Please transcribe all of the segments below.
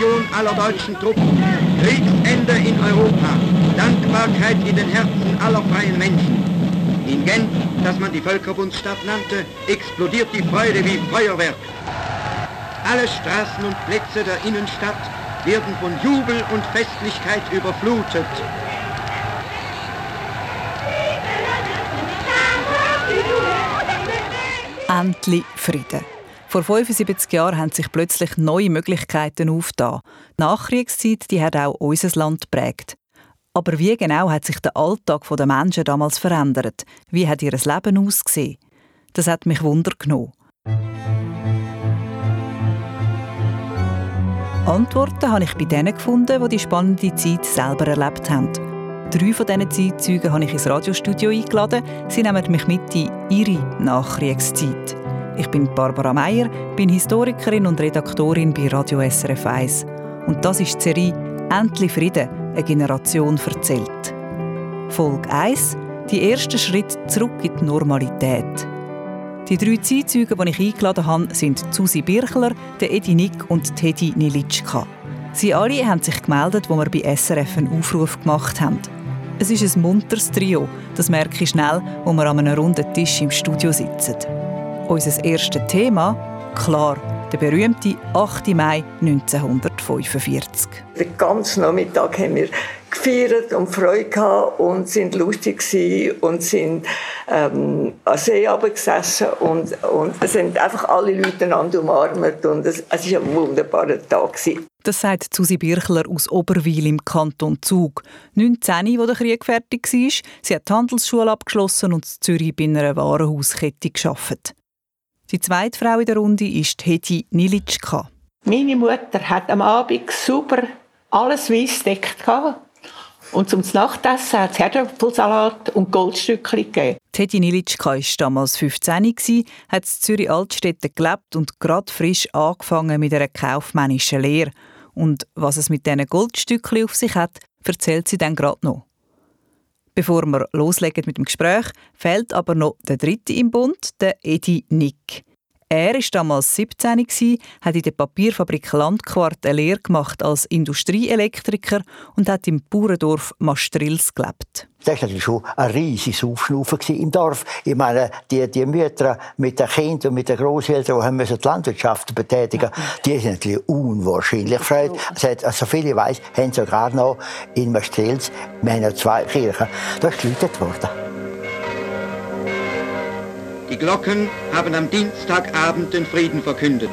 Kapitulation aller deutschen Truppen, Kriegsende in Europa, Dankbarkeit in den Herzen aller freien Menschen. In Gent, das man die Völkerbundsstadt nannte, explodiert die Freude wie Feuerwerk. Alle Straßen und Plätze der Innenstadt werden von Jubel und Festlichkeit überflutet. Endlich Frieden. Vor 75 Jahren haben sich plötzlich neue Möglichkeiten aufgetan. Die Nachkriegszeit die hat auch unser Land geprägt. Aber wie genau hat sich der Alltag der Menschen damals verändert? Wie hat ihr Leben ausgesehen? Das hat mich Wunder genommen. Antworten habe ich bei denen gefunden, die die spannende Zeit selber erlebt haben. Drei von diesen Zeitzeugen habe ich ins Radiostudio eingeladen. Sie nehmen mich mit in ihre Nachkriegszeit. Ich bin Barbara Meier, bin Historikerin und Redaktorin bei Radio SRF 1. Und das ist die Serie «Endlich Frieden – eine Generation erzählt». Folge 1 – Die ersten Schritte zurück in die Normalität. Die drei Zeitzeuge, die ich eingeladen habe, sind Susi Birchler, Edi Nick und Teddy Nilitschka. Sie alle haben sich gemeldet, wo wir bei SRF einen Aufruf gemacht haben. Es ist ein munteres Trio, das merke ich schnell, wo wir an einem runden Tisch im Studio sitzen. Unser erstes Thema, klar, der berühmte 8. Mai 1945. Den ganzen Nachmittag haben wir gefeiert und Freude gehabt und sind lustig und sind ähm, an See gesessen und, und es sind einfach alle Leute einander umarmt und es, es war ein wunderbarer Tag. Gewesen. Das sagt Susi Birchler aus Oberwil im Kanton Zug. 19, wo der Krieg fertig war. Sie hat die Handelsschule abgeschlossen und in Zürich bei einer Warenhauskette gearbeitet. Die zweite Frau in der Runde ist Hedi Nilitschka. Meine Mutter hat am Abend super alles weiß deckt und zum Nachtessen hat es Herdöpfelsalat und Goldstückchen gegeben. Teddy Nilitschka war damals 15, hat in Zürich Altstädte gelebt und gerade frisch angefangen mit einer kaufmännischen Lehre. Und was es mit diesen Goldstückchen auf sich hat, erzählt sie dann gerade noch. Bevor wir loslegen mit dem Gespräch, fehlt aber noch der dritte im Bund, der Edi Nick. Er war damals 17, hat in der Papierfabrik Landquart eine Lehre gemacht als Industrieelektriker und hat im Bauerndorf Mastrils gelebt. Das war natürlich schon ein riesiges Aufschnaufen im Dorf. Ich meine, die, die Mütter mit den Kindern und mit den Großeltern, die die Landwirtschaft betätigen die sind natürlich unwahrscheinlich gefreut. Also, soviel ich weiß, haben sogar noch in Mastrils, wir haben ja zwei Kirchen, da ist geläutet worden. Die Glocken haben am Dienstagabend den Frieden verkündet.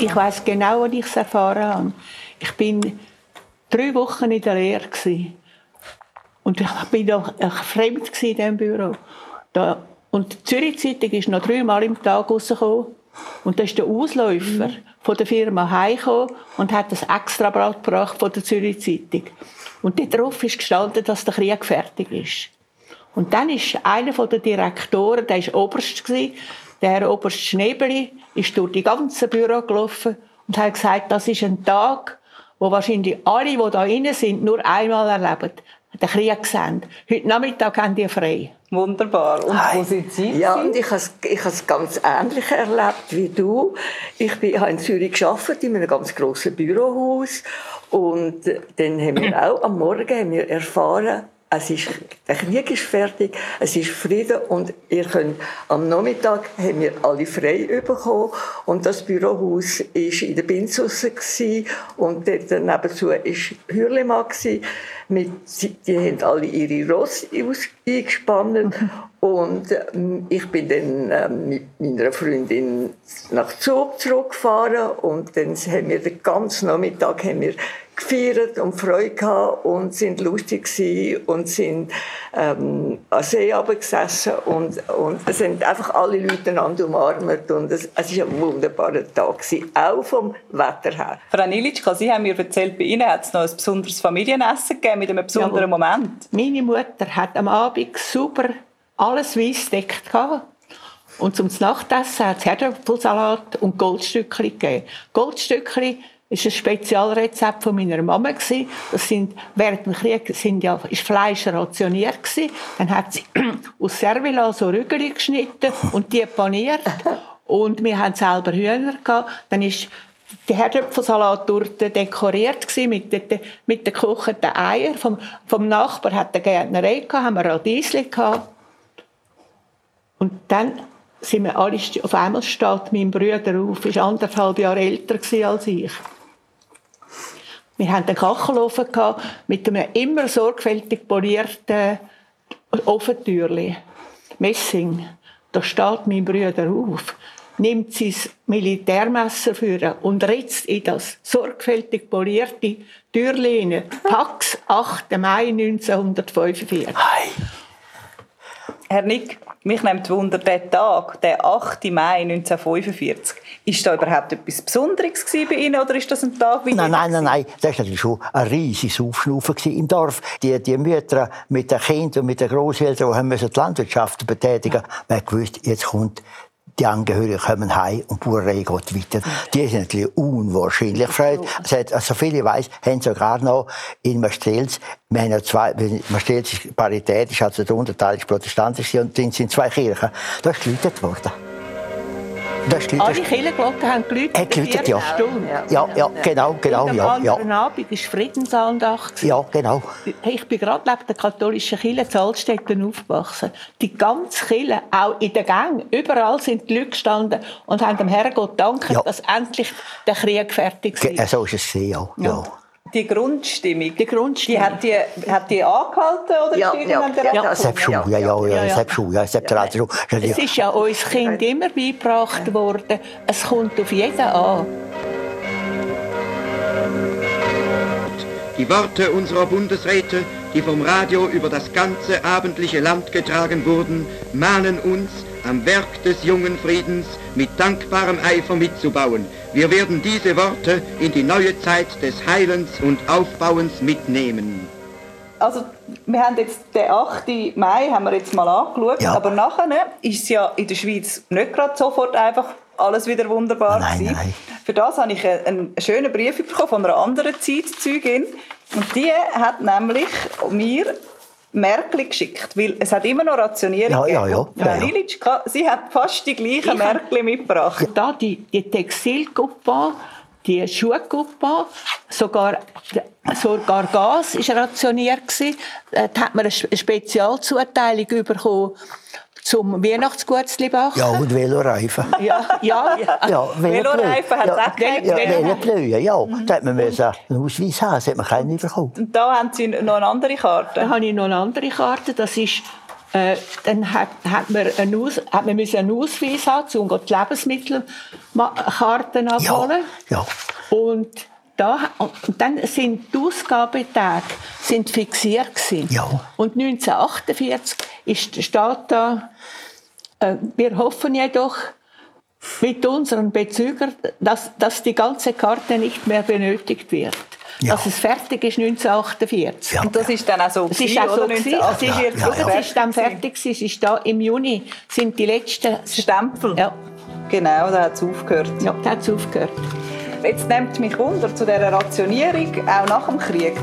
Ich weiß genau, wo ich es erfahren habe. Ich bin drei Wochen in der Lehre und ich bin doch fremd in diesem Büro. Da, und die Zürich Zeitung ist noch dreimal im Tag rausgekommen. Und da ist der Ausläufer von der Firma heimgekommen und hat das Extrablatt gebracht von der Zürich Zeitung. Und darauf ist gestanden, dass der Krieg fertig ist. Und dann ist einer der Direktoren, der war Oberst, der Herr Oberst Schnebeli, ist durch die ganze Büro gelaufen und hat gesagt, das ist ein Tag, wo wahrscheinlich alle, die da drin sind, nur einmal erleben. Den Krieg sehen. Heute Nachmittag haben die frei. Wunderbar. Und wo sind Sie? Ja, und ich habe es ganz ähnlich erlebt wie du. Ich, bin, habe in Zürich gearbeitet, in einem ganz grossen Bürohaus. Und dann haben wir auch am Morgen haben wir erfahren, es ist, der Krieg ist fertig, es ist Frieden und ihr könnt, am Nachmittag haben wir alle frei bekommen und das Bürohaus war in der Binzus und dort nebenzu war Hürlimann mit, die haben alle ihre Ross eingespannt und ähm, ich bin dann ähm, mit meiner Freundin nach Zug zurückgefahren und dann haben wir den ganzen Nachmittag haben wir gefeiert und Freude gehabt und sind lustig und sind ähm, an See gesessen und, und es sind einfach alle Leute einander umarmt und es, es war ein wunderbarer Tag gewesen, auch vom Wetter her. Frau Nilitschka, Sie haben mir erzählt, bei Ihnen hat es noch ein besonderes Familienessen gegeben mit einem besonderen ja, Moment. Meine Mutter hat am Abend super alles weiß deckt und zum Nachtessen hat es Herdöpfelsalat und Goldstückchen gegeben. Goldstückchen ist ein Spezialrezept von meiner Mama Das sind während dem Krieg sind ja ist Fleisch rationiert gewesen. Dann hat sie aus Servila so Rügel geschnitten und die paniert. Und wir haben selber Hühner gehabt. Dann ist die Herdöpfelsalat dekoriert mit den, mit den gekochten Eiern. Vom, vom Nachbar hat eine Gärtnerei gehabt, haben wir Radiesli gehabt. Und dann sind wir alle, auf einmal steht mein Bruder auf, ist anderthalb Jahre älter als ich. Wir hatten einen Kachelofen mit einem immer sorgfältig polierten Ofentürli. Messing. Da steht mein Bruder auf, nimmt sein Militärmesser für und ritzt in das sorgfältig polierte Türli Pax 8. Mai 1945. Hi. Herr Nick, mich nimmt Wunder, der Tag, der 8. Mai 1945, ist da überhaupt etwas Besonderes bei Ihnen oder ist das ein Tag wie Nein, nein, nein, nein, das war natürlich schon ein riesiges Aufschnaufen im Dorf. Die, die Mütter mit den Kindern und mit den Großeltern, die die Landwirtschaft betätigen, haben gewusst, jetzt kommt die Angehörigen kommen heim und die Bauerei geht weiter. Die sind natürlich unwahrscheinlich freut. Also, also viele weiß, haben sogar noch in Maastricht, wir haben ja zwei, Maastricht ist paritätisch, also der Unterteil ist protestantisch und dann sind zwei Kirchen. Da ist geläutet worden. Alle Kirchenglocken haben geläutet. Hat geläutet, ja. ja. Ja, genau, genau, ja. Am ja. Abend war Friedensandacht. Ja, genau. Ich bin gerade neben der katholischen Kirche in Altstädten aufgewachsen. Die ganze Kirche, auch in den Gängen, überall sind die Leute gestanden und haben dem Herrgott danken, ja. dass endlich der Krieg fertig ist. So ist es, ja. ja die Grundstimmung, die Grundstimmung, die hat die, hat die angehalten oder ja, ja, ja, ja, selbst schon, ja, ja, ja, ja, selbst schon, ja, selbst ja, schon. Es ist ja uns Kind immer beigebracht worden, es kommt auf jeden an. Die Worte unserer Bundesräte, die vom Radio über das ganze abendliche Land getragen wurden, mahnen uns, am Werk des jungen Friedens mit dankbarem Eifer mitzubauen. Wir werden diese Worte in die neue Zeit des Heilens und Aufbauens mitnehmen. Also wir haben jetzt den 8. Mai haben wir jetzt mal angeschaut, ja. aber nachher ist es ja in der Schweiz nicht gerade sofort einfach alles wieder wunderbar nein, nein. Für das habe ich einen schönen Brief bekommen von einer anderen Zeitzeugin und die hat nämlich mir Märkli geschickt, weil es hat immer noch Rationierung ja, ja, ja. ja, ja. sie hat fast die gleichen Märkli mitgebracht. Da die, die Textilgruppe, die Schuhgruppe, sogar, sogar Gas war rationiert. Da hat man eine Spezialzuteilung bekommen zum Weihnachtsgutzli backen. Ja, und Veloreifen. ja, ja. ja. ja Veloreifen hat es auch gegeben. Ja, Veloplöhe, ja. Mhm. Da hat man einen Ausweis haben, das hat man keinen bekommen. Und da haben Sie noch eine andere Karte? Da habe ich noch eine andere Karte, das ist... Äh, dann hat, hat, man einen Aus, hat man einen Ausweis haben, um die Lebensmittelkarten abholen. Ja, ja. Und da, und dann sind die Ausgabetage sind fixiert gewesen. Ja. Und 1948 ist, steht da, äh, wir hoffen jedoch mit unseren Bezügern, dass, dass die ganze Karte nicht mehr benötigt wird. Ja. Dass es fertig ist 1948. Ja. Und das ist dann auch so. Es ist auch so gewesen. Es ist, ja, ja, ja. ist dann fertig. Es ist da im Juni sind die letzten Stempel. Ja. Genau, da hat es aufgehört. Ja, da hat es aufgehört. Jetzt nimmt mich Wunder zu dieser Rationierung, auch nach dem Krieg.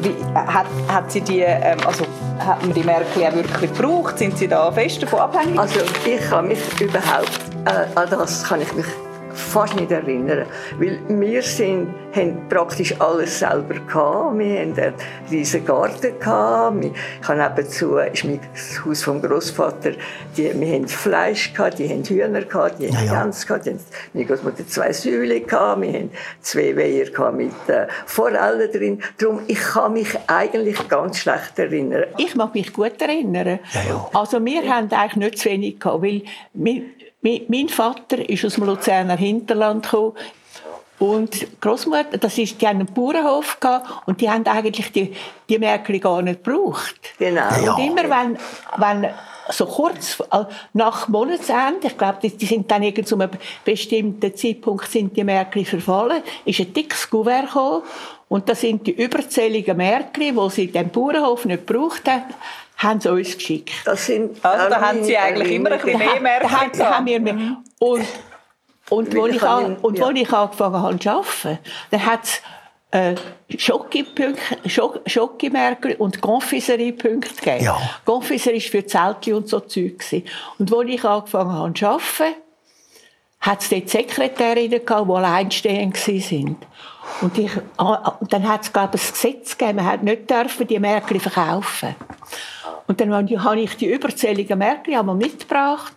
Wie, hat, hat sie die, ähm, also hat man die Märkli auch wirklich gebraucht? Sind Sie da fest davon abhängig? Also ich kann mich überhaupt, äh, an das kann ich mich fast nicht erinnern. Weil wir sind, haben praktisch alles selber gehabt. Wir hatten einen riesen Garten gehabt. Ich habe nebenzu, ist mein das Haus vom Großvater. Die, wir haben Fleisch gehabt, die haben Hühner gehabt, die haben ja, Gänse gehabt, die haben, meine Großmutter zwei Säule gehabt, wir haben zwei Weiher gehabt mit äh, Forellen drin. Darum, ich kann mich eigentlich ganz schlecht erinnern. Ich mag mich gut erinnern. Ja, ja. Also wir haben eigentlich nicht zu wenig gehabt, weil wir, mein Vater ist aus dem Luzerner Hinterland gekommen. Und Großmutter, das ist, die haben einen Bauernhof gehabt und die haben eigentlich die, die Märkli gar nicht gebraucht. Genau. Ja. Und immer wenn, wenn so kurz äh, nach Monatsende, ich glaube, die, die, sind dann irgend zu einem bestimmten Zeitpunkt sind die Märkli verfallen, ist ein dickes Kuvert gekommen und da sind die überzähligen Märkli, die sie den Bauernhof nicht gebraucht haben, haben sie uns geschickt. Das sind also da haben sie eigentlich immer ein bisschen mehr Märkte da, da haben wir mehr. Und, und, wo ich, an, und ja. ich angefangen habe zu arbeiten, dann hat es äh, Schokimärkte und Confiserie-Punkte gegeben. Ja. Confiserie war für Zeltchen und so Zeug. Und als ich angefangen habe zu arbeiten, hat es dort Sekretärinnen gehabt, die alleinstehend waren. Und, ich, ah, und dann hat es, glaube ich, ein Gesetz gegeben, man hat nicht dürfen die Märkli verkaufen. Und dann habe ich die überzähligen Märkli einmal mitgebracht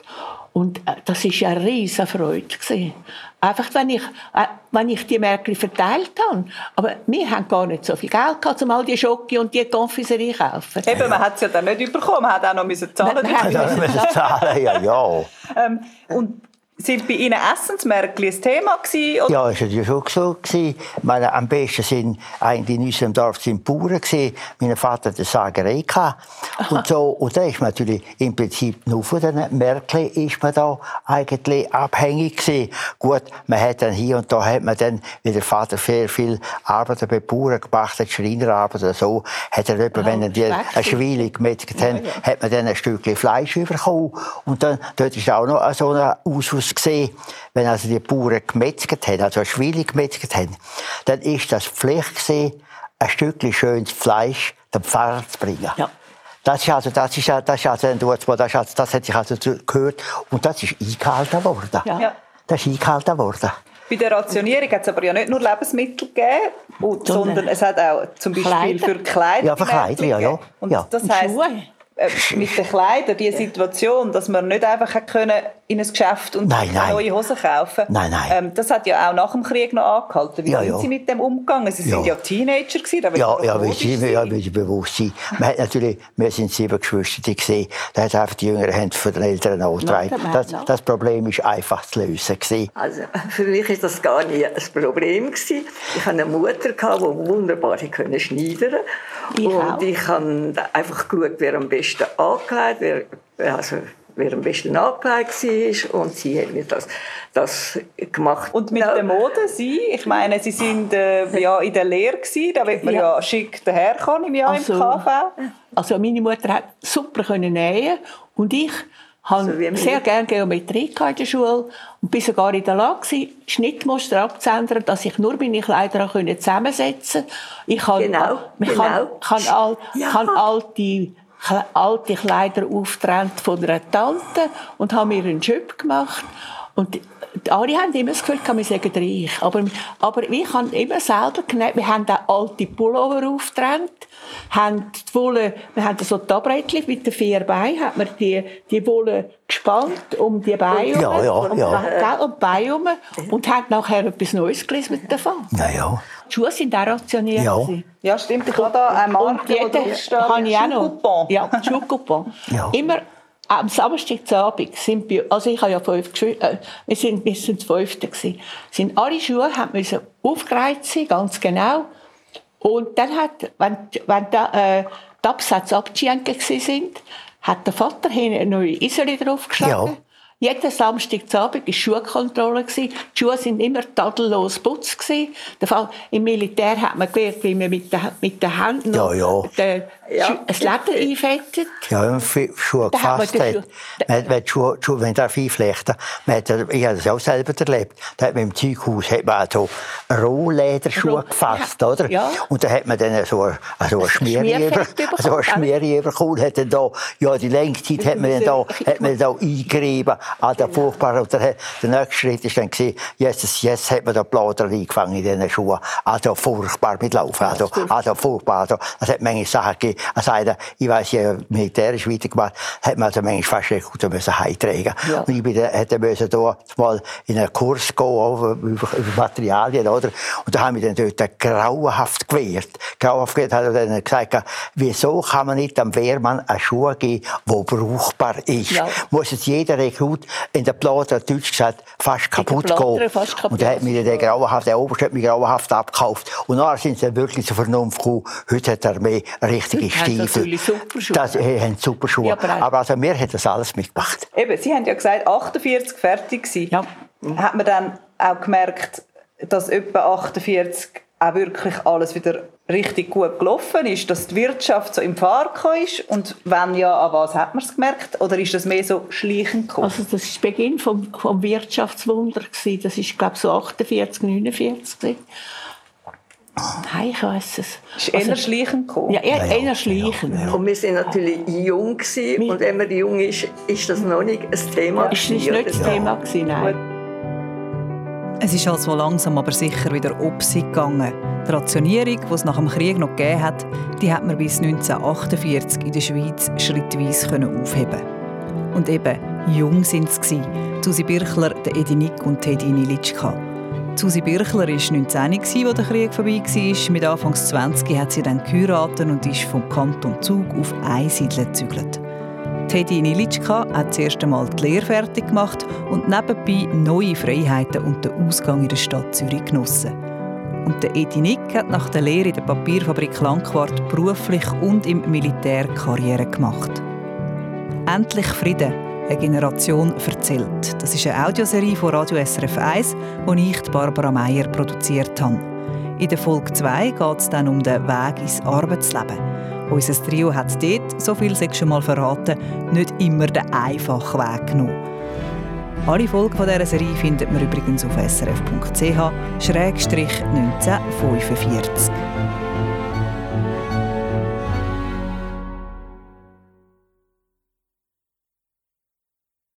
und äh, das ist eine riesige Freude gewesen. Einfach, wenn ich, äh, wenn ich die Märkli verteilt habe. Aber wir haben gar nicht so viel Geld gehabt, um all die Schocke und die Konfiserie zu kaufen. Eben, man hat es ja dann nicht bekommen, man hat auch noch müssen zahlen. Man, man hat müssen zahlen, ja, ja. ähm, und sind bei Ihnen Essensmärkte ein Thema gewesen? Oder? Ja, war ja schon so. Gewesen. Meine, am besten sind eigentlich in unserem Dorf sind Bauern gewesen. Mein Vater hatte eine Sagerei und so. Und da ist man natürlich im Prinzip nur von den Märkten ist man da eigentlich abhängig gewesen. Gut, man hat dann hier und da hat man dann, wie der Vater sehr viel Arbeit bei Bauern gemacht hat, Schreinerarbeit oder so, hat er oh, wenn die eine Schweile gemetzelt haben, ja, ja. hat man dann ein Stückchen Fleisch bekommen. Und dann, dort ist auch noch so ein Ausschuss gesehen, wenn also die Bauern gemetzelt haben, also eine Schweine gemetzelt haben, dann ist das Pflicht gewesen, ein Stückchen schönes Fleisch dem Pfarrer zu bringen. Ja. Das ist also, das ist, das ist also ein das, das, das hat sich also gehört und das ist eingehalten worden. Ja. Das ist eingehalten worden. Bei der Rationierung hat es aber ja nicht nur Lebensmittel gegeben, sondern es hat auch zum Beispiel Kleider. für Kleider. Ja, für Kleider, ja, ja. Und das heißt, äh, mit den Kleidern, die Situation, dass man nicht einfach können in ein Geschäft und nein, nein. neue Hosen kaufen Nein, nein. Ähm, das hat ja auch nach dem Krieg noch angehalten. Wie ja, sind ja. Sie mit dem umgegangen? Sie ja. sind ja Teenager gewesen. Ja, ja, wie Sie, ja, wie Sie bewusst sein. Man hat natürlich, wir sind sieben Geschwister gesehen, da hat einfach die Jüngeren Hände von den Eltern angetragen. Das, das Problem ist einfach zu lösen gewesen. Also, für mich ist das gar nicht ein Problem gewesen. Ich hatte eine Mutter, die wunderbar schneidern konnte. Ich und auch. ich habe einfach geschaut, wer am besten angekleidet, wer, also, wer am besten angekleidet war. Und sie hat mir das, das gemacht. Und mit der Mode, Sie? Ich meine, Sie sind äh, ja in der Lehre gewesen, da wird man ja, ja schick daherkommen im Jahr also, im KV. Also meine Mutter hat super können nähen und ich habe so sehr gerne Geometrie in der Schule und bin sogar in der Lage, Schnittmuster abzuändern, dass ich nur meine Kleider zusammensetzen konnte. Ich kann, genau, ich genau. kann, kann, all, ja. kann alte, alte Kleider auftrennt von einer Tante und habe mir einen Job gemacht. Und alle haben immer das Gefühl, wir sagen reich. Aber, aber ich habe immer selber genäht. Wir haben auch alte Pullover aufgetrennt. Haben die Wolle, wir haben so Tabrettchen mit den vier Beinen, hat man die, die Wolle gespannt um die Beine ja, ja, um, ja. um die Beine herum und hat nachher etwas Neues gelesen davon. Ja, ja. Die Schuhe sind auch rationiert. Ja. ja, stimmt. Ich habe da eine Marke, und jede, habe ich auch noch. Ja, Schuhcoupon. Ja. Immer am Samstagabend sind wir, also ich habe ja fünf Geschwister, äh, wir sind, wir sind Fünfte gewesen, sind alle Schuhe haben müssen aufgereiht sein, ganz genau. Und dann hat, wenn, wenn da, äh, die Absätze abgeschenkt sind, hat der Vater hinten eine neue Isoli draufgeschlagen. Ja. Jeden Samstagabend war Schuhkontrolle. Die Schuhe waren immer tadellos putzt. Im Militär hat man gelernt, wie man mit den, mit den Händen ja, ja. Den, ja. das Leder einfettet. Ja, wenn man Schuhe gefasst hat. Man, wenn, Schuhe, Schuhe, wenn darf einflechten man hat, Ich habe das auch selber erlebt. Da hat man im Zeughaus hat man so Rohlederschuhe Roh, gefasst, ja. oder? Ja. Und da hat man dann so, eine, so eine Schmiere so eine Schmiere bekommen. Hat dann da, ja, die Längszeit hat man dann da, hat man da eingerieben Ah, der furchtbare. Und der, der nächste Schritt ist dann gewesen, jetzt, jetzt hat man da Blader eingefangen in diesen Schuhen. Also furchtbar mit Laufen. Also, also furchtbar. Also, es hat manche Sachen gegeben. Also, ich weiß, habe militärisch weitergemacht, hat man also manchmal fast gut müssen heimtragen. Ja. Und ich bin, hätte müssen da mal in einen Kurs gehen, über, über Materialien, oder? Und da haben wir dann dort grauenhaft gewehrt. Grauenhaft gewehrt hat er dann gesagt, wieso kann man nicht am Wehrmann eine Schuhe geben, die brauchbar ist? Ja. Muss es jeder Rekrut in der Platte, Deutsch gesagt, fast kaputt gehen. Und er hat mir den grauenhaft, der Oberst hat mich grauenhaft abgekauft. Und dann sind sie wirklich zur Vernunft gekommen. Heute hat er mehr richtige Stiefel. Das haben super Schuhe. Ja, aber, aber also mir hat das alles mitgemacht. Eben, Sie haben ja gesagt, 48 fertig gewesen. Ja. Hat man dann auch gemerkt, dass etwa 48 auch wirklich alles wieder richtig gut gelaufen ist, dass die Wirtschaft so im Fahr ist und wenn ja, an was hat man es gemerkt oder ist das mehr so schleichend gekommen? Also das ist der Beginn vom, vom Wirtschaftswunder gewesen. das ist glaube so 48, 49 gewesen. Nein, ich weiß es. Ist eher also, schleichend gekommen? Ja, eher, eher schleichend. Ja, ja. Und wir sind natürlich jung gewesen, und wenn man jung ist, ist das noch nicht ein Thema. Ja, ist nicht das Thema gewesen, nein. Es ist also langsam aber sicher wieder ob sie gegangen. Die Rationierung, die es nach dem Krieg noch gegeben hat, die hat man bis 1948 in der Schweiz schrittweise aufheben Und eben, jung sind sie. Susi Birchler, der Edi Nick und Teddy Nilitschka. Susi Birchler war 19, als der Krieg vorbei war. Mit Anfang 20 hat sie dann geheiratet und ist vom Kanton Zug auf Einsiedeln gezügelt. Teddy Nilitschka hat das erste Mal die Lehre fertig gemacht und nebenbei neue Freiheiten und den Ausgang in der Stadt Zürich genossen. Und der Edi Nick hat nach der Lehre in der Papierfabrik Langquart beruflich und im Militär Karriere gemacht. Endlich Frieden, eine Generation erzählt. Das ist eine Audioserie von Radio SRF 1, die ich, Barbara Meyer, produziert habe. In der Folge 2 geht es dann um den Weg ins Arbeitsleben. Unser Trio hat dort, so viel sei schon mal verraten, nicht immer den einfachen Weg genommen. Alle Folgen dieser Serie findet man übrigens auf srf.ch-1945.